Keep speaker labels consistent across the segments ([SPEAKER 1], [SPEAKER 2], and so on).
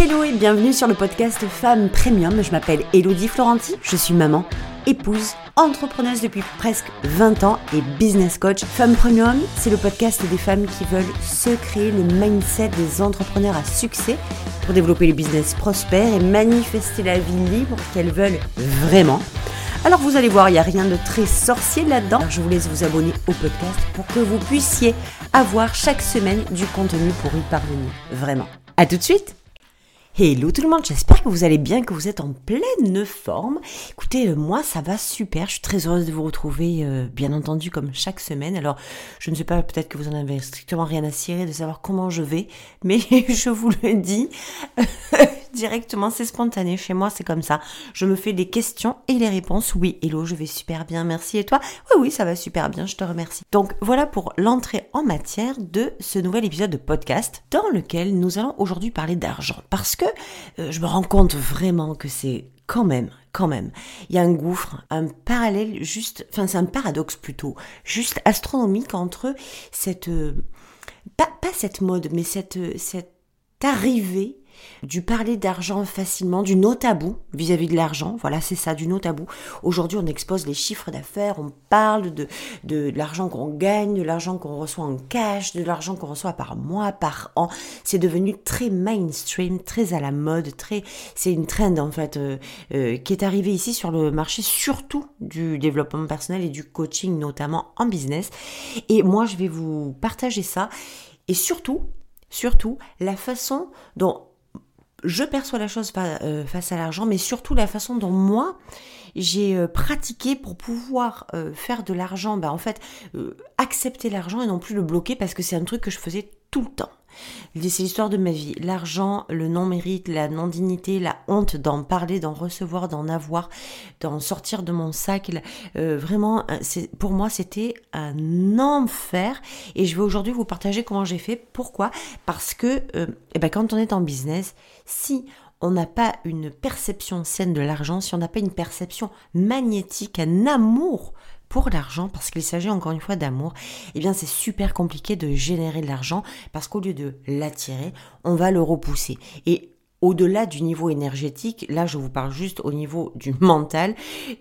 [SPEAKER 1] Hello et bienvenue sur le podcast Femmes Premium. Je m'appelle Elodie Florenti, je suis maman, épouse, entrepreneuse depuis presque 20 ans et business coach. Femmes Premium, c'est le podcast des femmes qui veulent se créer le mindset des entrepreneurs à succès pour développer les business prospères et manifester la vie libre qu'elles veulent vraiment. Alors vous allez voir, il n'y a rien de très sorcier là-dedans. Je vous laisse vous abonner au podcast pour que vous puissiez avoir chaque semaine du contenu pour y parvenir. Vraiment. À tout de suite Hello tout le monde, j'espère que vous allez bien, que vous êtes en pleine forme. Écoutez, euh, moi ça va super, je suis très heureuse de vous retrouver, euh, bien entendu comme chaque semaine. Alors je ne sais pas, peut-être que vous en avez strictement rien à cirer de savoir comment je vais, mais je vous le dis, directement, c'est spontané. Chez moi, c'est comme ça. Je me fais des questions et les réponses. Oui, hello, je vais super bien, merci. Et toi? Oui, oui, ça va super bien, je te remercie. Donc voilà pour l'entrée en matière de ce nouvel épisode de podcast dans lequel nous allons aujourd'hui parler d'argent. Parce que euh, je me rends compte vraiment que c'est quand même, quand même, il y a un gouffre, un parallèle juste, enfin c'est un paradoxe plutôt, juste astronomique entre cette, euh, pas, pas cette mode, mais cette, cette arrivée du parler d'argent facilement, du no tabou vis-à-vis de l'argent. Voilà, c'est ça, du no tabou. Aujourd'hui, on expose les chiffres d'affaires, on parle de, de, l'argent qu'on gagne, de l'argent qu'on reçoit en cash, de l'argent qu'on reçoit par mois, par an. C'est devenu très mainstream, très à la mode, très, c'est une trend en fait euh, euh, qui est arrivée ici sur le marché, surtout du développement personnel et du coaching, notamment en business. Et moi, je vais vous partager ça et surtout, surtout la façon dont je perçois la chose euh, face à l'argent, mais surtout la façon dont moi j'ai euh, pratiqué pour pouvoir euh, faire de l'argent, ben en fait accepter l'argent et non plus le bloquer parce que c'est un truc que je faisais tout le temps. C'est l'histoire de ma vie. L'argent, le non-mérite, la non-dignité, la honte d'en parler, d'en recevoir, d'en avoir, d'en sortir de mon sac. vraiment, pour moi, c'était un enfer. Et je vais aujourd'hui vous partager comment j'ai fait. Pourquoi? Parce que eh ben, quand on est en business, si on n'a pas une perception saine de l'argent, si on n'a pas une perception magnétique, un amour pour l'argent, parce qu'il s'agit encore une fois d'amour, eh bien c'est super compliqué de générer de l'argent parce qu'au lieu de l'attirer, on va le repousser. Et au-delà du niveau énergétique, là je vous parle juste au niveau du mental,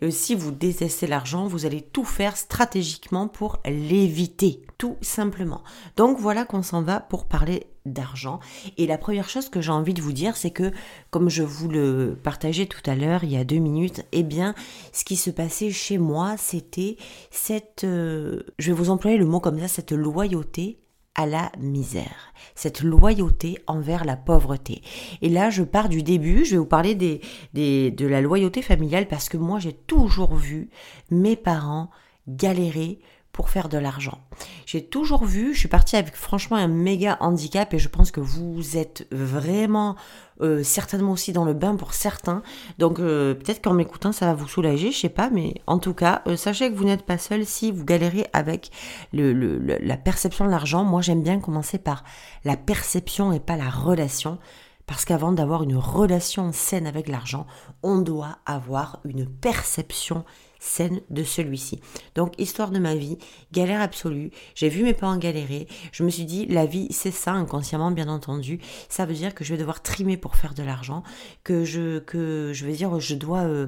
[SPEAKER 1] euh, si vous détestez l'argent, vous allez tout faire stratégiquement pour l'éviter, tout simplement. Donc voilà qu'on s'en va pour parler d'argent. Et la première chose que j'ai envie de vous dire, c'est que, comme je vous le partageais tout à l'heure, il y a deux minutes, eh bien, ce qui se passait chez moi, c'était cette, euh, je vais vous employer le mot comme ça, cette loyauté à la misère, cette loyauté envers la pauvreté. Et là, je pars du début, je vais vous parler des, des, de la loyauté familiale parce que moi, j'ai toujours vu mes parents galérer pour faire de l'argent. J'ai toujours vu, je suis partie avec franchement un méga handicap et je pense que vous êtes vraiment euh, certainement aussi dans le bain pour certains. Donc euh, peut-être qu'en m'écoutant ça va vous soulager, je sais pas, mais en tout cas, euh, sachez que vous n'êtes pas seul si vous galérez avec la perception de l'argent. Moi j'aime bien commencer par la perception et pas la relation. Parce qu'avant d'avoir une relation saine avec l'argent, on doit avoir une perception scène de celui-ci. Donc, histoire de ma vie, galère absolue. J'ai vu mes parents galérer. Je me suis dit, la vie, c'est ça, inconsciemment, bien entendu. Ça veut dire que je vais devoir trimer pour faire de l'argent, que je, que je veux dire, je dois euh,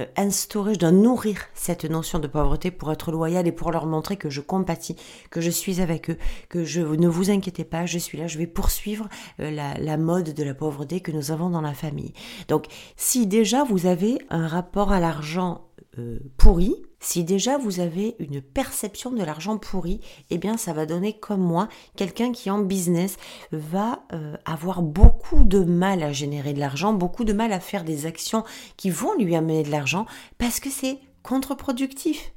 [SPEAKER 1] euh, instaurer, je dois nourrir cette notion de pauvreté pour être loyal et pour leur montrer que je compatis, que je suis avec eux, que je ne vous inquiétez pas, je suis là, je vais poursuivre euh, la mode de la pauvreté que nous avons dans la famille. Donc, si déjà vous avez un rapport à l'argent euh, pourri, si déjà vous avez une perception de l'argent pourri, eh bien ça va donner comme moi quelqu'un qui en business va euh, avoir beaucoup de mal à générer de l'argent, beaucoup de mal à faire des actions qui vont lui amener de l'argent parce que c'est contre-productif.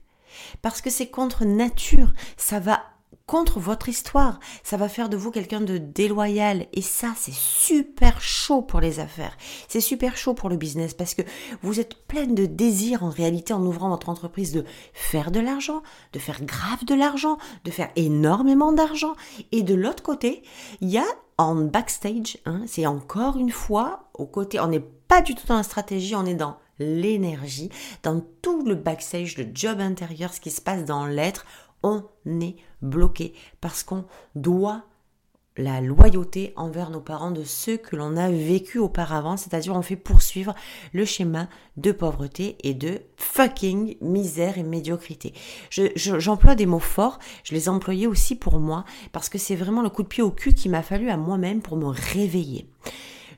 [SPEAKER 1] Parce que c'est contre nature, ça va contre votre histoire. Ça va faire de vous quelqu'un de déloyal. Et ça, c'est super chaud pour les affaires. C'est super chaud pour le business parce que vous êtes plein de désir en réalité en ouvrant votre entreprise de faire de l'argent, de faire grave de l'argent, de faire énormément d'argent. Et de l'autre côté, il y a en backstage, hein, c'est encore une fois au côté, on n'est pas du tout dans la stratégie, on est dans l'énergie, dans tout le backstage, le job intérieur, ce qui se passe dans l'être on est bloqué parce qu'on doit la loyauté envers nos parents de ceux que l'on a vécu auparavant, c'est-à-dire on fait poursuivre le schéma de pauvreté et de fucking misère et médiocrité. J'emploie des mots forts, je les ai employés aussi pour moi, parce que c'est vraiment le coup de pied au cul qu'il m'a fallu à moi-même pour me réveiller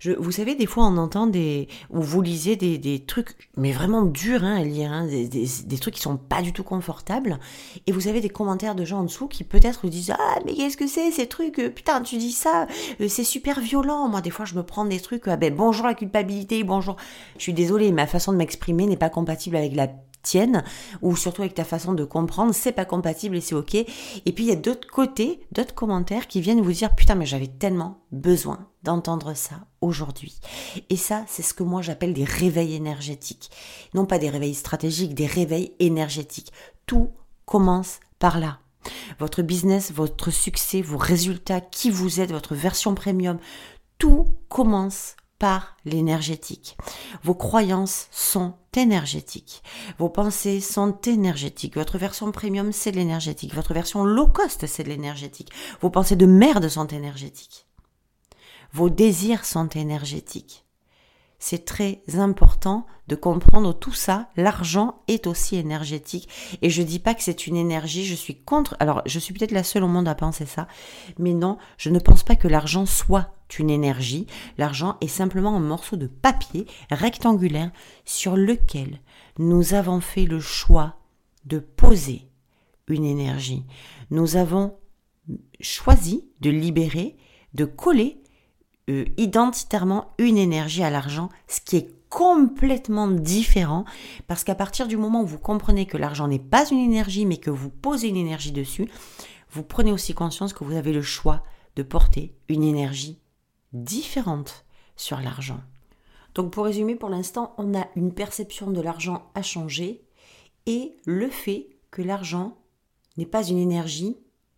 [SPEAKER 1] vous savez, des fois on entend des, ou vous lisez des, trucs, mais vraiment durs hein, à lire, hein, des, trucs qui sont pas du tout confortables, et vous avez des commentaires de gens en dessous qui peut-être disent ah mais qu'est-ce que c'est ces trucs, euh, putain tu dis ça, euh, c'est super violent. Moi des fois je me prends des trucs, ah ben bonjour la culpabilité, bonjour. Je suis désolée, ma façon de m'exprimer n'est pas compatible avec la tienne ou surtout avec ta façon de comprendre, c'est pas compatible et c'est ok. Et puis il y a d'autres côtés, d'autres commentaires qui viennent vous dire putain mais j'avais tellement besoin d'entendre ça aujourd'hui. Et ça, c'est ce que moi j'appelle des réveils énergétiques. Non pas des réveils stratégiques, des réveils énergétiques. Tout commence par là. Votre business, votre succès, vos résultats, qui vous êtes, votre version premium, tout commence par l'énergétique. Vos croyances sont énergétiques. Vos pensées sont énergétiques. Votre version premium, c'est l'énergétique. Votre version low cost, c'est l'énergétique. Vos pensées de merde sont énergétiques. Vos désirs sont énergétiques c'est très important de comprendre tout ça. L'argent est aussi énergétique. Et je dis pas que c'est une énergie, je suis contre. Alors, je suis peut-être la seule au monde à penser ça. Mais non, je ne pense pas que l'argent soit une énergie. L'argent est simplement un morceau de papier rectangulaire sur lequel nous avons fait le choix de poser une énergie. Nous avons choisi de libérer, de coller euh, identitairement une énergie à l'argent, ce qui est complètement différent parce qu'à partir du moment où vous comprenez que l'argent n'est pas une énergie mais que vous posez une énergie dessus, vous prenez aussi conscience que vous avez le choix de porter une énergie différente sur l'argent. Donc pour résumer, pour l'instant, on a une perception de l'argent à changer et le fait que l'argent n'est pas une énergie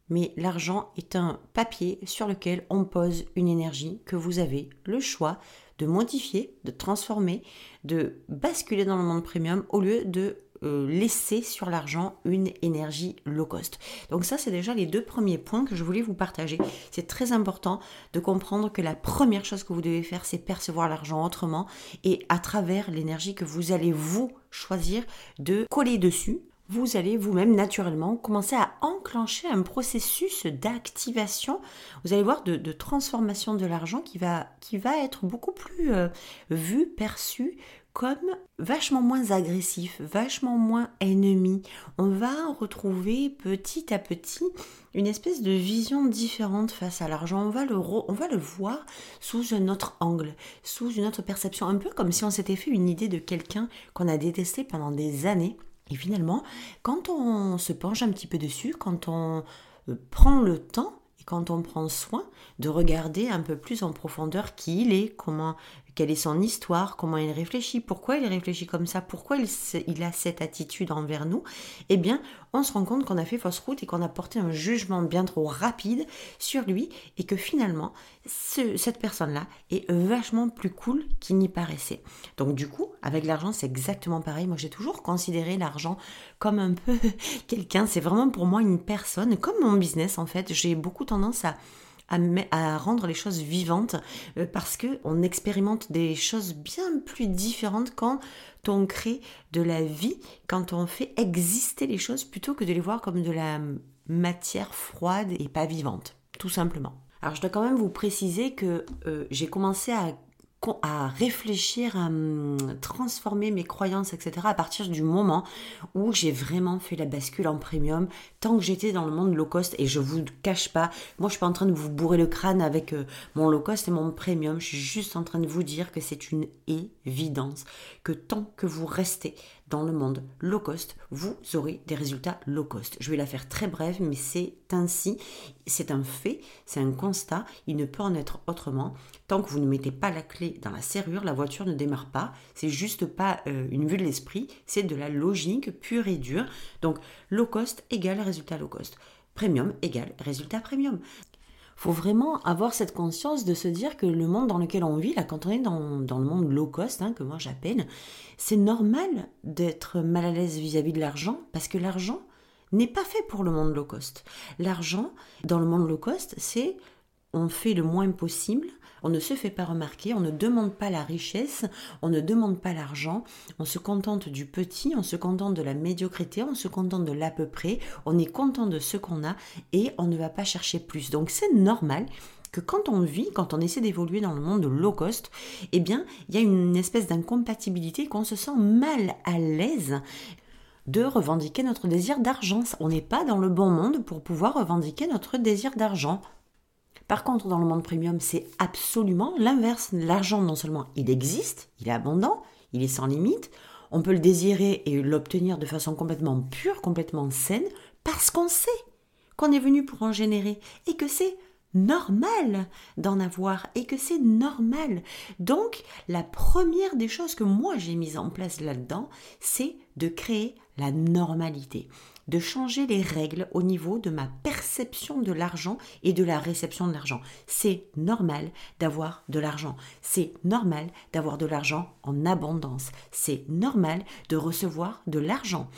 [SPEAKER 1] mais l'argent est un papier sur lequel on pose une énergie que vous avez le choix de modifier, de transformer, de basculer dans le monde premium au lieu de euh, laisser sur l'argent une énergie low cost. Donc ça, c'est déjà les deux premiers points que je voulais vous partager. C'est très important de comprendre que la première chose que vous devez faire, c'est percevoir l'argent autrement et à travers l'énergie que vous allez vous choisir de coller dessus vous allez vous-même naturellement commencer à enclencher un processus d'activation, vous allez voir, de, transformation de l'argent qui va, être beaucoup plus euh, vu, perçu comme vachement moins agressif, vachement moins ennemi. On va retrouver petit à petit une espèce de vision différente face à l'argent. On va le, on va le voir sous un autre angle, sous une autre perception, un peu comme si on s'était fait une idée de quelqu'un qu'on a détesté pendant des années et finalement, quand on se penche un petit peu dessus, quand on euh, prend le temps et quand on prend soin de regarder un peu plus en profondeur qui il est, comment quelle est son histoire, comment il réfléchit, pourquoi il réfléchit comme ça, pourquoi il, a cette attitude envers nous, eh bien, on se rend compte qu'on a fait fausse route et qu'on a porté un jugement bien trop rapide sur lui et que finalement, cette personne-là est vachement plus cool qu'il n'y paraissait. Donc du coup, avec l'argent, c'est exactement pareil. Moi, j'ai toujours considéré l'argent comme un peu quelqu'un, c'est vraiment pour moi une personne, comme mon business en fait. J'ai beaucoup tendance à à, rendre les choses vivantes euh, parce que on expérimente des choses bien plus différentes quand on crée de la vie, quand on fait exister les choses plutôt que de les voir comme de la matière froide et pas vivante, tout simplement. Alors je dois quand même vous préciser que euh, j'ai commencé à à réfléchir, à transformer mes croyances, etc. à partir du moment où j'ai vraiment fait la bascule en premium, tant que j'étais dans le monde low cost, et je vous cache pas, moi je suis pas en train de vous bourrer le crâne avec euh, mon low cost et mon premium, je suis juste en train de vous dire que c'est une évidence, que tant que vous restez dans le monde low cost, vous aurez des résultats low cost. Je vais la faire très brève, mais c'est ainsi, c'est un fait, c'est un constat, il ne peut en être autrement. Tant que vous ne mettez pas la clé dans la serrure, la voiture ne démarre pas. C'est juste pas euh, une vue de l'esprit, c'est de la logique pure et dure. Donc low cost égale résultat low cost. Premium égale résultat premium faut vraiment avoir cette conscience de se dire que le monde dans lequel on vit, là, quand on est dans, le monde low cost, hein, que moi j'appelle, c'est normal d'être mal à l'aise vis-à-vis de l'argent, parce que l'argent n'est pas fait pour le monde low cost. L'argent, dans le monde low cost, c'est on fait le moins possible, on ne se fait pas remarquer, on ne demande pas la richesse, on ne demande pas l'argent, on se contente du petit, on se contente de la médiocrité, on se contente de l'à peu près, on est content de ce qu'on a et on ne va pas chercher plus. Donc c'est normal que quand on vit, quand on essaie d'évoluer dans le monde de low cost, eh bien, il y a une espèce d'incompatibilité qu'on se sent mal à l'aise de revendiquer notre désir d'argent. On n'est pas dans le bon monde pour pouvoir revendiquer notre désir d'argent. Par contre, dans le monde premium, c'est absolument l'inverse. L'argent, non seulement il existe, il est abondant, il est sans limite, on peut le désirer et l'obtenir de façon complètement pure, complètement saine, parce qu'on sait qu'on est venu pour en générer et que c'est normal d'en avoir et que c'est normal. Donc, la première des choses que moi j'ai mises en place là-dedans, c'est de créer la normalité, de changer les règles au niveau de ma perception de l'argent et de la réception de l'argent. C'est normal d'avoir de l'argent. C'est normal d'avoir de l'argent en abondance. C'est normal de recevoir de l'argent.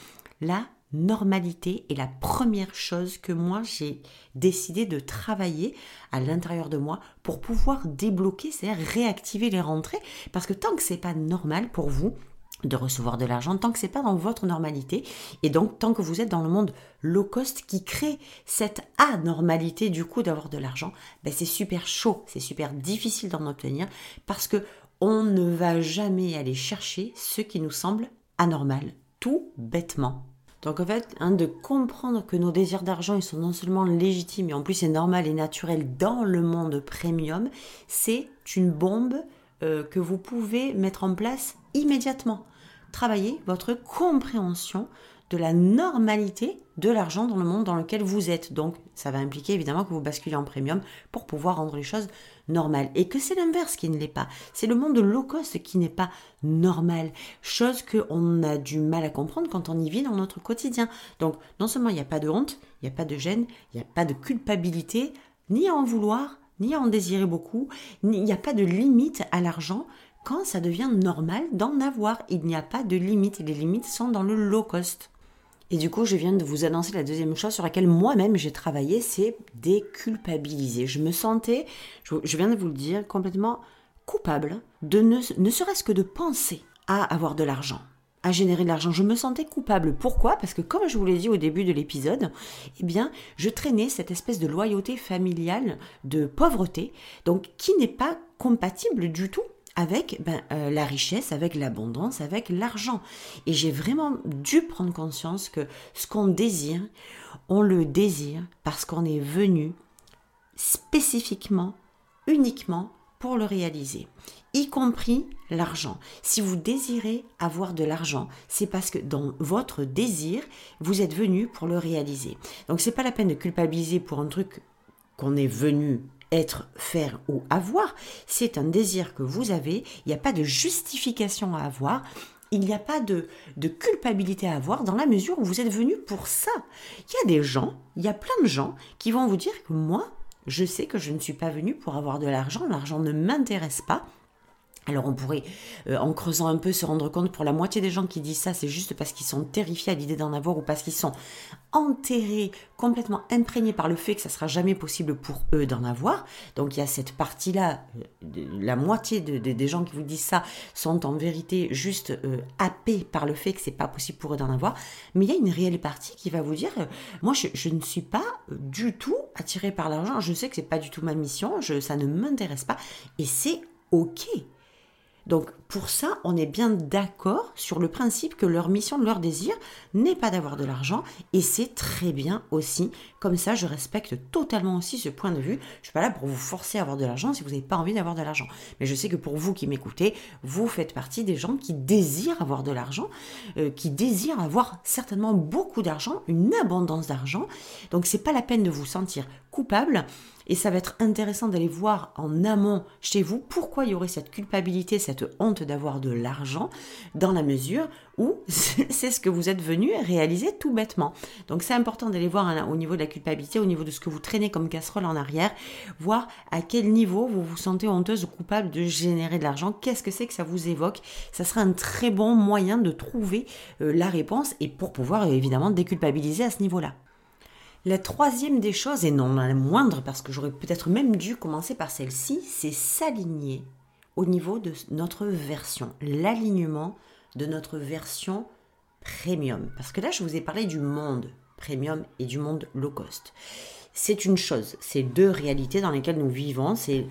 [SPEAKER 1] La normalité est la première chose que moi j'ai décidé de travailler à l'intérieur de moi pour pouvoir débloquer, c'est-à-dire réactiver les rentrées parce que tant que c'est pas normal pour vous, de recevoir de l'argent tant que c'est pas dans votre normalité et donc tant que vous êtes dans le monde low cost qui crée cette anormalité du coup d'avoir de l'argent, ben c'est super chaud, c'est super difficile d'en obtenir parce que on ne va jamais aller chercher ce qui nous semble anormal, tout bêtement. Donc en fait, hein, de comprendre que nos désirs d'argent, ils sont non seulement légitimes, mais en plus c'est normal et naturel dans le monde premium, c'est une bombe euh, que vous pouvez mettre en place immédiatement. Travaillez votre compréhension de la normalité de l'argent dans le monde dans lequel vous êtes. Donc, ça va impliquer évidemment que vous basculez en premium pour pouvoir rendre les choses normales. Et que c'est l'inverse qui ne l'est pas. C'est le monde de low cost qui n'est pas normal. Chose qu'on a du mal à comprendre quand on y vit dans notre quotidien. Donc, non seulement il n'y a pas de honte, il n'y a pas de gêne, il n'y a pas de culpabilité, ni à en vouloir, ni à en désirer beaucoup, il n'y a pas de limite à l'argent quand ça devient normal d'en avoir. Il n'y a pas de limite et les limites sont dans le low cost. Et du coup, je viens de vous annoncer la deuxième chose sur laquelle moi-même j'ai travaillé, c'est déculpabiliser. Je me sentais, je viens de vous le dire, complètement coupable de ne, ne serait-ce que de penser à avoir de l'argent, à générer de l'argent. Je me sentais coupable. Pourquoi? Parce que comme je vous l'ai dit au début de l'épisode, eh bien, je traînais cette espèce de loyauté familiale, de pauvreté, donc qui n'est pas compatible du tout avec ben, euh, la richesse, avec l'abondance, avec l'argent. Et j'ai vraiment dû prendre conscience que ce qu'on désire, on le désire parce qu'on est venu spécifiquement, uniquement pour le réaliser, y compris l'argent. Si vous désirez avoir de l'argent, c'est parce que dans votre désir, vous êtes venu pour le réaliser. Donc c'est pas la peine de culpabiliser pour un truc qu'on est venu être, faire ou avoir, c'est un désir que vous avez, il n'y a pas de justification à avoir, il n'y a pas de, de, culpabilité à avoir dans la mesure où vous êtes venu pour ça. Il y a des gens, il y a plein de gens qui vont vous dire que moi, je sais que je ne suis pas venu pour avoir de l'argent, l'argent ne m'intéresse pas, alors on pourrait, euh, en creusant un peu, se rendre compte pour la moitié des gens qui disent ça, c'est juste parce qu'ils sont terrifiés à l'idée d'en avoir ou parce qu'ils sont enterrés, complètement imprégnés par le fait que ça sera jamais possible pour eux d'en avoir. Donc il y a cette partie-là, euh, la moitié des gens qui vous disent ça sont en vérité juste euh, happés par le fait que c'est pas possible pour eux d'en avoir. Mais il y a une réelle partie qui va vous dire, moi je, ne suis pas du tout attiré par l'argent, je sais que c'est pas du tout ma mission, ça ne m'intéresse pas et c'est ok. Donc pour ça, on est bien d'accord sur le principe que leur mission, leur désir n'est pas d'avoir de l'argent et c'est très bien aussi. Comme ça, je respecte totalement aussi ce point de vue. Je suis pas là pour vous forcer à avoir de l'argent si vous n'avez pas envie d'avoir de l'argent. Mais je sais que pour vous qui m'écoutez, vous faites partie des gens qui désirent avoir de l'argent, euh, qui désirent avoir certainement beaucoup d'argent, une abondance d'argent. Donc c'est pas la peine de vous sentir coupable et ça va être intéressant d'aller voir en amont chez vous pourquoi il y aurait cette culpabilité, cette honte d'avoir de l'argent, dans la mesure où c'est ce que vous êtes venu réaliser tout bêtement. Donc c'est important d'aller voir au niveau de la culpabilité, au niveau de ce que vous traînez comme casserole en arrière, voir à quel niveau vous vous sentez honteuse ou coupable de générer de l'argent, qu'est-ce que c'est que ça vous évoque? Ça sera un très bon moyen de trouver euh, la réponse et pour pouvoir évidemment déculpabiliser à ce niveau-là. La troisième des choses, et non la moindre, parce que j'aurais peut-être même dû commencer par celle-ci, c'est s'aligner au niveau de notre version, l'alignement de notre version premium. Parce que là, je vous ai parlé du monde premium et du monde low cost. C'est une chose, c'est deux réalités dans lesquelles nous vivons. C'est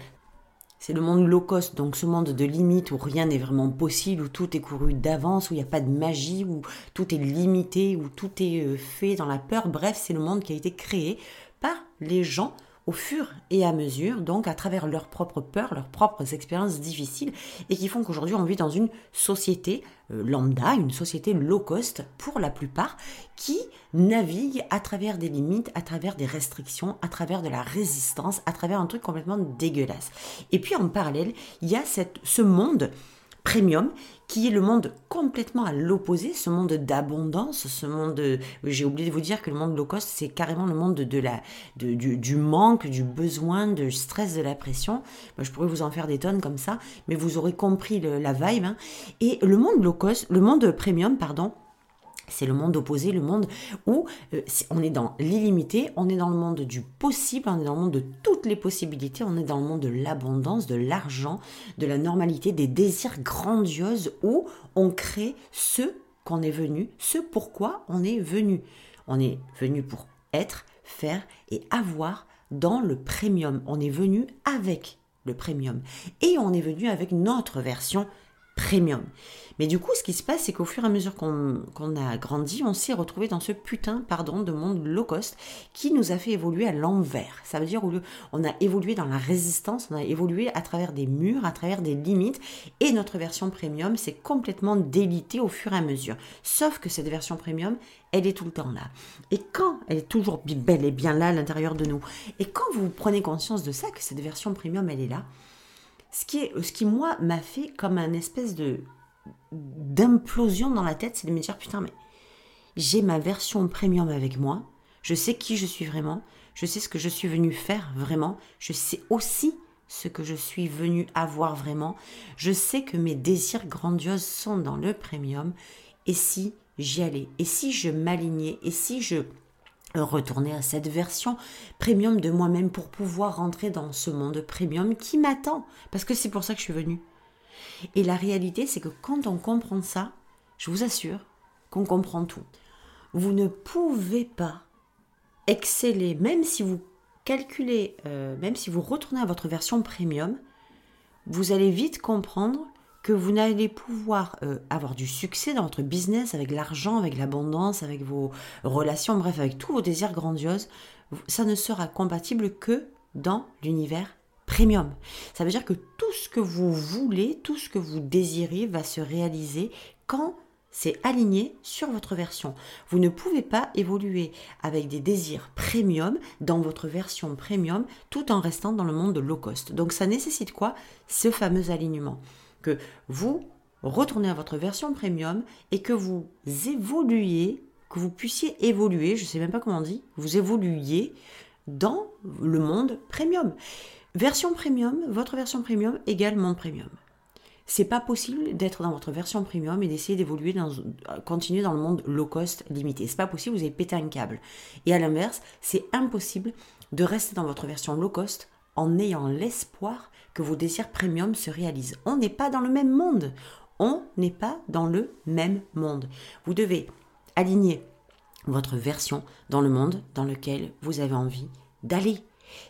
[SPEAKER 1] c'est le monde low cost, donc ce monde de limite où rien n'est vraiment possible, où tout est couru d'avance, où il n'y a pas de magie, où tout est limité, où tout est euh, fait dans la peur. Bref, c'est le monde qui a été créé par les gens au fur et à mesure, donc à travers leurs propres peurs, leurs propres expériences difficiles, et qui font qu'aujourd'hui on vit dans une société euh, lambda, une société low cost pour la plupart, qui navigue à travers des limites, à travers des restrictions, à travers de la résistance, à travers un truc complètement dégueulasse. Et puis en parallèle, il y a cette, ce monde premium, qui est le monde complètement à l'opposé, ce monde d'abondance, ce monde, j'ai oublié de vous dire que le monde low cost, c'est carrément le monde de, la, du, manque, du besoin, du stress, de la pression. Moi, je pourrais vous en faire des tonnes comme ça, mais vous aurez compris la vibe. Hein. Et le monde low cost, le monde premium, pardon, c'est le monde opposé, le monde où euh, on est dans l'illimité, on est dans le monde du possible, on est dans le monde de toutes les possibilités, on est dans le monde de l'abondance, de l'argent, de la normalité, des désirs grandioses où on crée ce qu'on est venu, ce pourquoi on est venu. On est venu pour être, faire et avoir dans le premium. On est venu avec le premium et on est venu avec notre version premium. Mais du coup, ce qui se passe, c'est qu'au fur et à mesure qu'on a grandi, on s'est retrouvé dans ce putain, pardon, de monde low cost qui nous a fait évoluer à l'envers. Ça veut dire où on a évolué dans la résistance, on a évolué à travers des murs, à travers des limites, et notre version premium s'est complètement délitée au fur et à mesure. Sauf que cette version premium, elle est tout le temps là. Et quand elle est toujours belle et bien là à l'intérieur de nous, et quand vous prenez conscience de ça, que cette version premium, elle est là, ce qui moi, m'a fait comme un espèce de d'implosion dans la tête, c'est de me dire putain, mais j'ai ma version premium avec moi, je sais qui je suis vraiment, je sais ce que je suis venu faire vraiment, je sais aussi ce que je suis venu avoir vraiment, je sais que mes désirs grandioses sont dans le premium, et si j'y allais, et si je m'alignais, et si je retourner à cette version premium de moi-même pour pouvoir rentrer dans ce monde premium qui m'attend? Parce que c'est pour ça que je suis venue. Et la réalité, c'est que quand on comprend ça, je vous assure qu'on comprend tout. Vous ne pouvez pas exceller, même si vous calculez, euh, même si vous retournez à votre version premium, vous allez vite comprendre que vous n'allez pouvoir euh, avoir du succès dans votre business avec l'argent, avec l'abondance, avec vos relations, bref, avec tous vos désirs grandioses, ça ne sera compatible que dans l'univers premium. Ça veut dire que tout ce que vous voulez, tout ce que vous désirez va se réaliser quand c'est aligné sur votre version. Vous ne pouvez pas évoluer avec des désirs premium dans votre version premium tout en restant dans le monde de low cost. Donc ça nécessite quoi? Ce fameux alignement que vous retournez à votre version premium et que vous évoluiez, que vous puissiez évoluer, je ne sais même pas comment on dit, vous évoluiez dans le monde premium. Version premium, votre version premium égale monde premium. C'est pas possible d'être dans votre version premium et d'essayer d'évoluer dans, continuer dans le monde low cost limité. C'est pas possible, vous avez pété un câble. Et à l'inverse, c'est impossible de rester dans votre version low cost en ayant l'espoir que vos désirs premium se réalisent. On n'est pas dans le même monde. On n'est pas dans le même monde. Vous devez aligner votre version dans le monde dans lequel vous avez envie d'aller.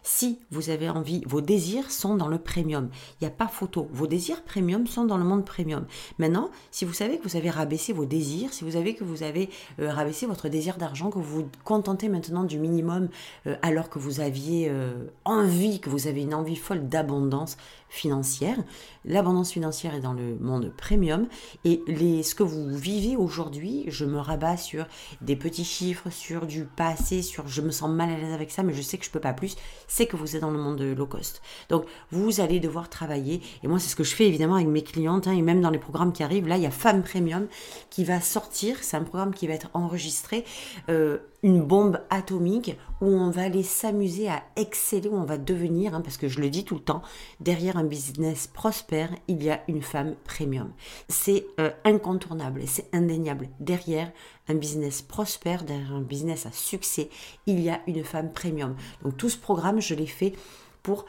[SPEAKER 1] Si vous avez envie, vos désirs sont dans le premium. Il n'y a pas photo. Vos désirs premium sont dans le monde premium. Maintenant, si vous savez que vous avez rabaissé vos désirs, si vous savez que vous avez euh, rabaissé votre désir d'argent, que vous vous contentez maintenant du minimum euh, alors que vous aviez euh, envie, que vous avez une envie folle d'abondance financière, l'abondance financière est dans le monde premium et les, ce que vous vivez aujourd'hui, je me rabats sur des petits chiffres, sur du passé, sur je me sens mal à l'aise avec ça, mais je sais que je peux pas plus c'est que vous êtes dans le monde de low cost. Donc, vous allez devoir travailler. Et moi, c'est ce que je fais évidemment avec mes clientes. Hein, et même dans les programmes qui arrivent, là, il y a Femme Premium qui va sortir. C'est un programme qui va être enregistré. Euh, une bombe atomique où on va aller s'amuser à exceller, où on va devenir, hein, parce que je le dis tout le temps, derrière un business prospère, il y a une femme premium. C'est euh, incontournable c'est indéniable. Derrière un business prospère, derrière un business à succès, il y a une femme premium. Donc tout ce programme, je l'ai fait pour,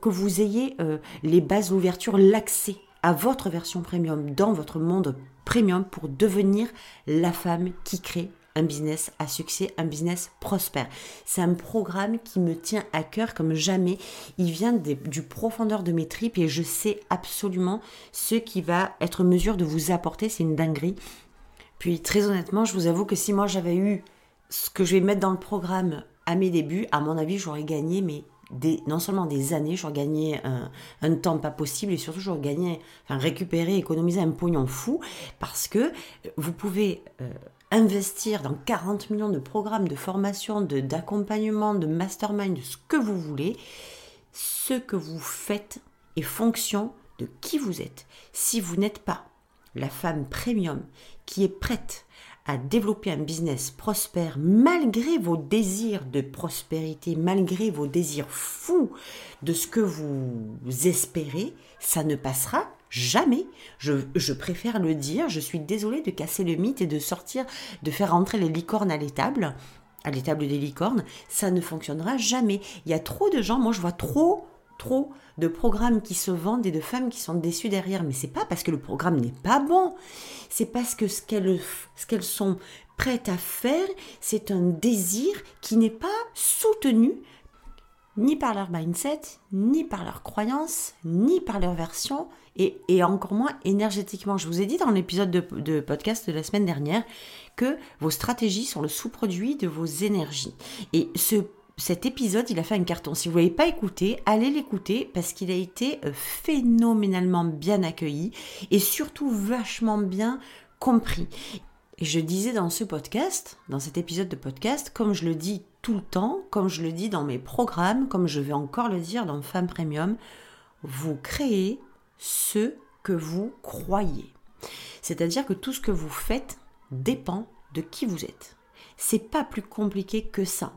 [SPEAKER 1] que vous ayez euh, les bases d'ouverture, l'accès à votre version premium dans votre monde premium pour devenir la femme qui crée un business à succès, un business prospère. C'est un programme qui me tient à cœur comme jamais. Il vient du profondeur de mes tripes et je sais absolument ce qui va être mesure de vous apporter. C'est une dinguerie. Puis très honnêtement, je vous avoue que si moi j'avais eu ce que je vais mettre dans le programme à mes débuts, à mon avis, j'aurais gagné mais non seulement des années, j'aurais gagné un, temps pas possible et surtout j'aurais gagné, enfin récupérer, économiser un pognon fou parce que vous pouvez euh, investir dans 40 millions de programmes de formation, de, d'accompagnement, de mastermind, de ce que vous voulez, ce que vous faites est fonction de qui vous êtes. Si vous n'êtes pas la femme premium qui est prête à développer un business prospère malgré vos désirs de prospérité, malgré vos désirs fous de ce que vous espérez, ça ne passera Jamais. Je, préfère le dire. Je suis désolée de casser le mythe et de sortir, de faire rentrer les licornes à l'étable, à l'étable des licornes. Ça ne fonctionnera jamais. Il y a trop de gens. Moi, je vois trop, trop de programmes qui se vendent et de femmes qui sont déçues derrière. Mais c'est pas parce que le programme n'est pas bon. C'est parce que ce qu'elles, sont prêtes à faire, c'est un désir qui n'est pas soutenu ni par leur mindset, ni par leurs croyances, ni par leur version, et, encore moins énergétiquement. Je vous ai dit dans l'épisode de, podcast de la semaine dernière que vos stratégies sont le sous-produit de vos énergies. Et ce, cet épisode, il a fait un carton. Si vous ne l'avez pas écouté, allez l'écouter parce qu'il a été euh, phénoménalement bien accueilli et surtout vachement bien compris. Et je disais dans ce podcast, dans cet épisode de podcast, comme je le dis tout le temps, comme je le dis dans mes programmes, comme je vais encore le dire dans Femme Premium, vous créez ce que vous croyez. C'est-à-dire que tout ce que vous faites dépend de qui vous êtes. C'est pas plus compliqué que ça.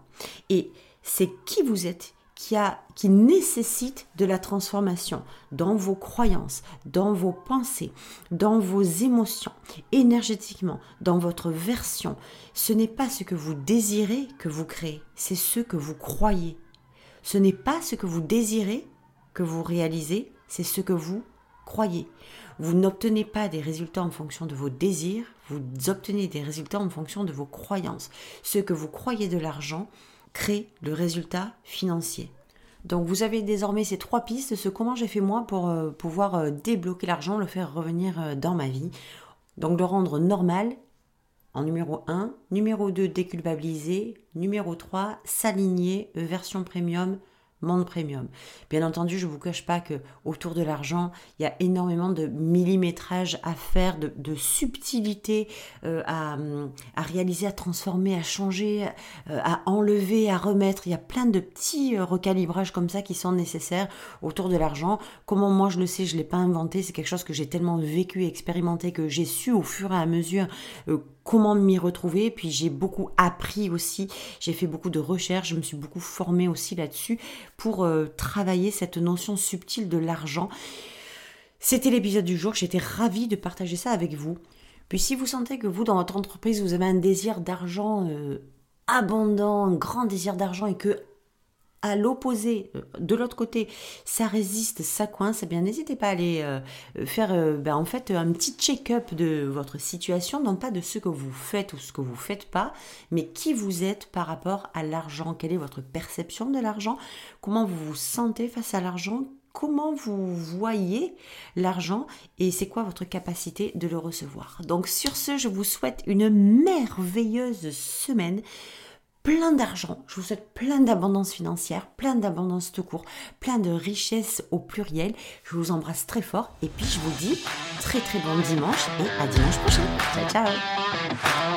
[SPEAKER 1] Et c'est qui vous êtes qui, a, qui nécessite de la transformation dans vos croyances, dans vos pensées, dans vos émotions, énergétiquement, dans votre version. Ce n'est pas ce que vous désirez que vous créez, c'est ce que vous croyez. Ce n'est pas ce que vous désirez que vous réalisez, c'est ce que vous croyez. Vous n'obtenez pas des résultats en fonction de vos désirs, vous obtenez des résultats en fonction de vos croyances. Ce que vous croyez de l'argent, crée le résultat financier. Donc vous avez désormais ces trois pistes, ce comment j'ai fait moi pour euh, pouvoir euh, débloquer l'argent, le faire revenir euh, dans ma vie. Donc le rendre normal en numéro 1, numéro 2 déculpabiliser, numéro 3 s'aligner version premium premium. Bien entendu, je ne vous cache pas que autour de l'argent, il y a énormément de millimétrage à faire, de, de subtilité euh, à, réaliser, à transformer, à changer, euh, à enlever, à remettre. Il y a plein de petits euh, recalibrages comme ça qui sont nécessaires autour de l'argent. Comment moi je le sais, je l'ai pas inventé, c'est quelque chose que j'ai tellement vécu et expérimenté que j'ai su au fur et à mesure comment m'y retrouver. Puis j'ai beaucoup appris aussi, j'ai fait beaucoup de recherches, je me suis beaucoup formée aussi là-dessus pour euh, travailler cette notion subtile de l'argent. C'était l'épisode du jour, j'étais ravie de partager ça avec vous. Puis si vous sentez que vous, dans votre entreprise, vous avez un désir d'argent euh, abondant, un grand désir d'argent et que à l'opposé, euh, de l'autre côté, ça résiste, ça coince, eh bien n'hésitez pas à aller euh, faire euh, ben, en fait un petit check-up de votre situation, non pas de ce que vous faites ou ce que vous faites pas, mais qui vous êtes par rapport à l'argent, quelle est votre perception de l'argent, comment vous vous sentez face à l'argent, comment vous voyez l'argent? Et c'est quoi votre capacité de le recevoir? Donc sur ce, je vous souhaite une merveilleuse semaine plein d'argent, je vous souhaite plein d'abondance financière, plein d'abondance tout court, plein de richesse au pluriel. Je vous embrasse très fort et puis je vous dis très très bon dimanche et à dimanche prochain. Ciao ciao